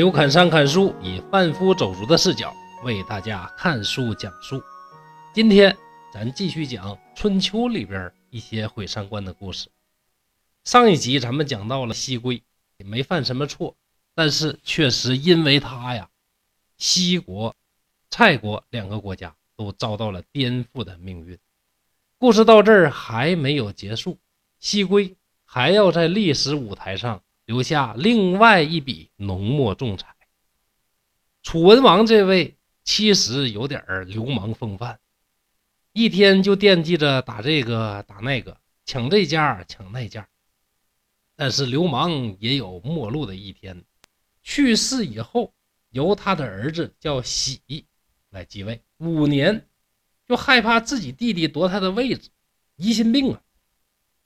刘侃山看书，以贩夫走卒的视角为大家看书讲述。今天咱继续讲春秋里边一些毁三观的故事。上一集咱们讲到了西归，也没犯什么错，但是确实因为他呀，西国、蔡国两个国家都遭到了颠覆的命运。故事到这儿还没有结束，西归还要在历史舞台上。留下另外一笔浓墨重彩。楚文王这位其实有点流氓风范，一天就惦记着打这个打那个，抢这家抢那家。但是流氓也有末路的一天，去世以后，由他的儿子叫喜来继位。五年，就害怕自己弟弟夺他的位置，疑心病啊，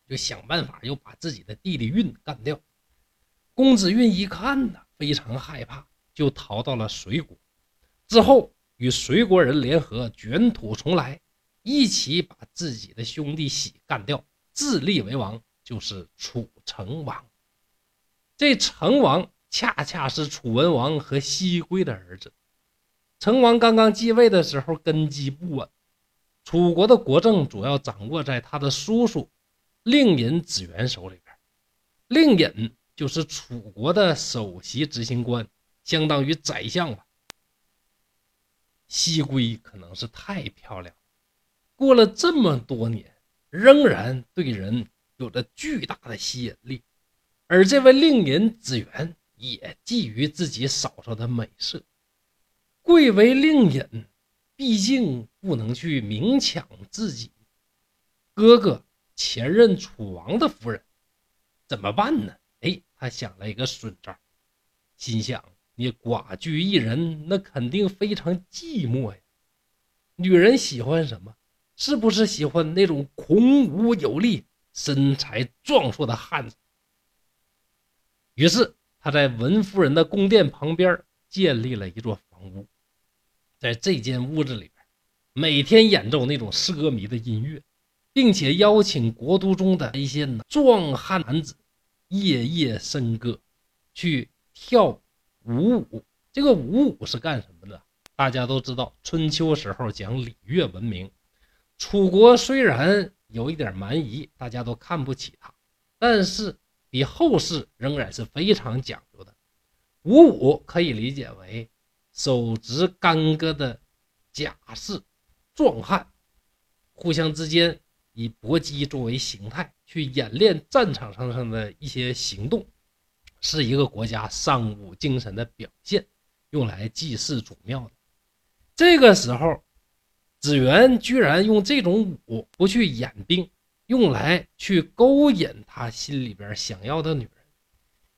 就想办法又把自己的弟弟运干掉。公子运一看呢，非常害怕，就逃到了隋国。之后与隋国人联合，卷土重来，一起把自己的兄弟喜干掉，自立为王，就是楚成王。这成王恰恰是楚文王和西归的儿子。成王刚刚继位的时候，根基不稳，楚国的国政主要掌握在他的叔叔令尹子元手里边。令尹。就是楚国的首席执行官，相当于宰相吧。西归可能是太漂亮，过了这么多年，仍然对人有着巨大的吸引力。而这位令尹子元也觊觎自己嫂嫂的美色，贵为令尹，毕竟不能去明抢自己哥哥前任楚王的夫人，怎么办呢？他想了一个损招，心想：你寡居一人，那肯定非常寂寞呀。女人喜欢什么？是不是喜欢那种孔武有力、身材壮硕的汉子？于是他在文夫人的宫殿旁边建立了一座房屋，在这间屋子里边，每天演奏那种奢靡的音乐，并且邀请国都中的一些壮汉男子。夜夜笙歌，去跳舞舞。这个舞舞是干什么的？大家都知道，春秋时候讲礼乐文明。楚国虽然有一点蛮夷，大家都看不起他，但是比后世仍然是非常讲究的。舞舞可以理解为手执干戈的甲士壮汉，互相之间。以搏击作为形态去演练战场上上的一些行动，是一个国家尚武精神的表现，用来祭祀祖庙的。这个时候，子元居然用这种武不去演兵，用来去勾引他心里边想要的女人，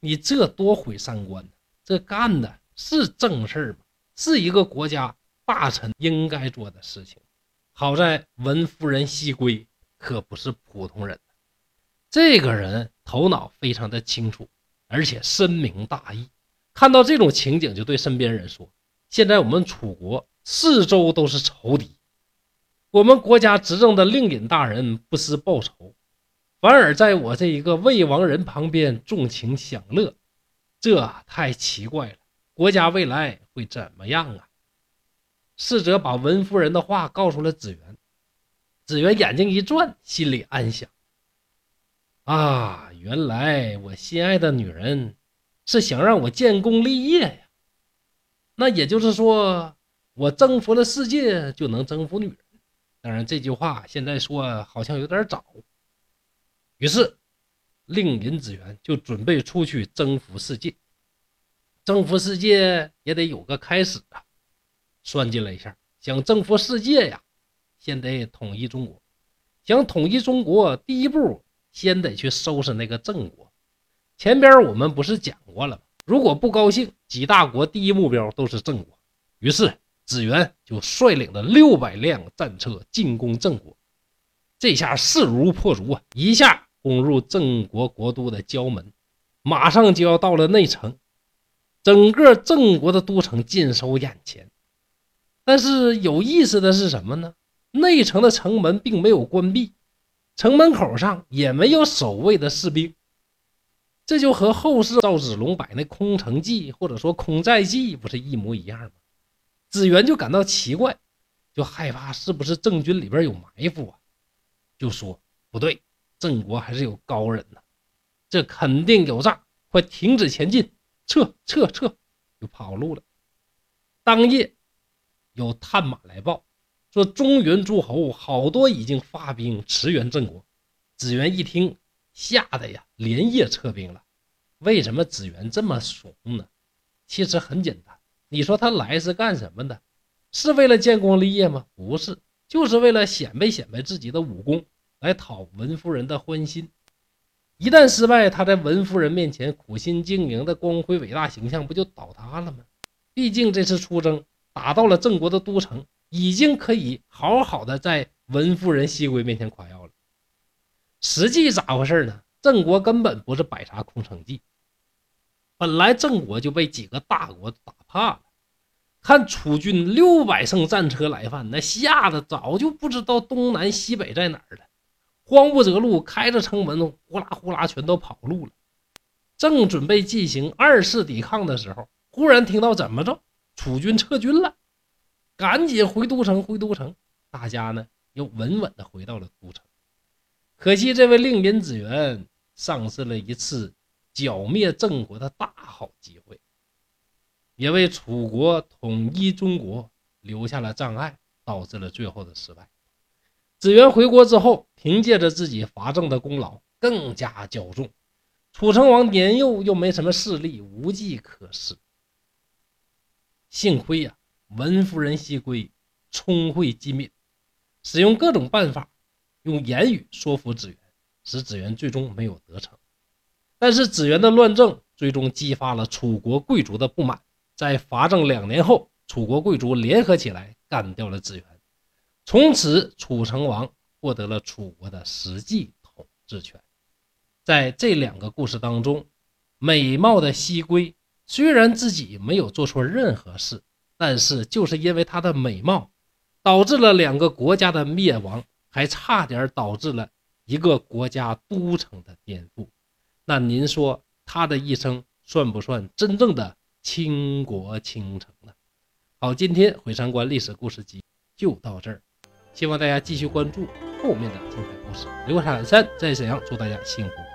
你这多毁三观？这干的是正事吗？是一个国家大臣应该做的事情。好在文夫人西归。可不是普通人，这个人头脑非常的清楚，而且深明大义。看到这种情景，就对身边人说：“现在我们楚国四周都是仇敌，我们国家执政的令尹大人不思报仇，反而在我这一个魏王人旁边纵情享乐，这太奇怪了。国家未来会怎么样啊？”侍者把文夫人的话告诉了子元。子元眼睛一转，心里暗想：“啊，原来我心爱的女人是想让我建功立业呀。那也就是说，我征服了世界就能征服女人。当然，这句话现在说好像有点早。于是，令尹子元就准备出去征服世界。征服世界也得有个开始啊！算计了一下，想征服世界呀。”先得统一中国，想统一中国，第一步先得去收拾那个郑国。前边我们不是讲过了吗？如果不高兴，几大国第一目标都是郑国。于是子元就率领了六百辆战车进攻郑国。这下势如破竹啊，一下攻入郑国国都的郊门，马上就要到了内城，整个郑国的都城尽收眼前。但是有意思的是什么呢？内城的城门并没有关闭，城门口上也没有守卫的士兵。这就和后世赵子龙摆那空城计或者说空寨计不是一模一样吗？子元就感到奇怪，就害怕是不是郑军里边有埋伏啊？就说不对，郑国还是有高人呢，这肯定有诈，快停止前进，撤撤撤，就跑路了。当夜有探马来报，说中原诸侯好多已经发兵驰援郑国。子元一听，吓得呀，连夜撤兵了。为什么子元这么怂呢？其实很简单，你说他来是干什么的？是为了建功立业吗？不是，就是为了显摆显摆自己的武功，来讨文夫人的欢心。一旦失败，他在文夫人面前苦心经营的光辉伟大形象不就倒塌了吗？毕竟这次出征打到了郑国的都城，已经可以好好的在文夫人西归面前夸耀了。实际咋回事呢？郑国根本不是摆啥空城计，本来郑国就被几个大国打怕了，看楚军六百乘战车来犯，那吓得早就不知道东南西北在哪儿了，慌不择路，开着城门呼啦呼啦全都跑路了。正准备进行二次抵抗的时候，忽然听到怎么着，楚军撤军了，赶紧回都城，回都城。大家呢又稳稳的回到了都城。可惜，这位令尹子元丧失了一次剿灭郑国的大好机会，也为楚国统一中国留下了障碍，导致了最后的失败。子元回国之后，凭借着自己伐郑的功劳，更加骄纵。楚成王年幼又没什么势力，无计可施。幸亏呀，文夫人西归聪慧机敏，使用各种办法。用言语说服子元，使子元最终没有得逞。但是子元的乱政最终激发了楚国贵族的不满。在伐郑两年后，楚国贵族联合起来干掉了子元，从此楚成王获得了楚国的实际统治权。在这两个故事当中，美貌的西归虽然自己没有做错任何事，但是就是因为她的美貌，导致了两个国家的灭亡。还差点导致了一个国家都城的颠覆，那您说她的一生算不算真正的倾国倾城呢？好，今天毁三观历史故事集就到这儿，希望大家继续关注后面的精彩故事。刘山山在沈阳，祝大家幸福。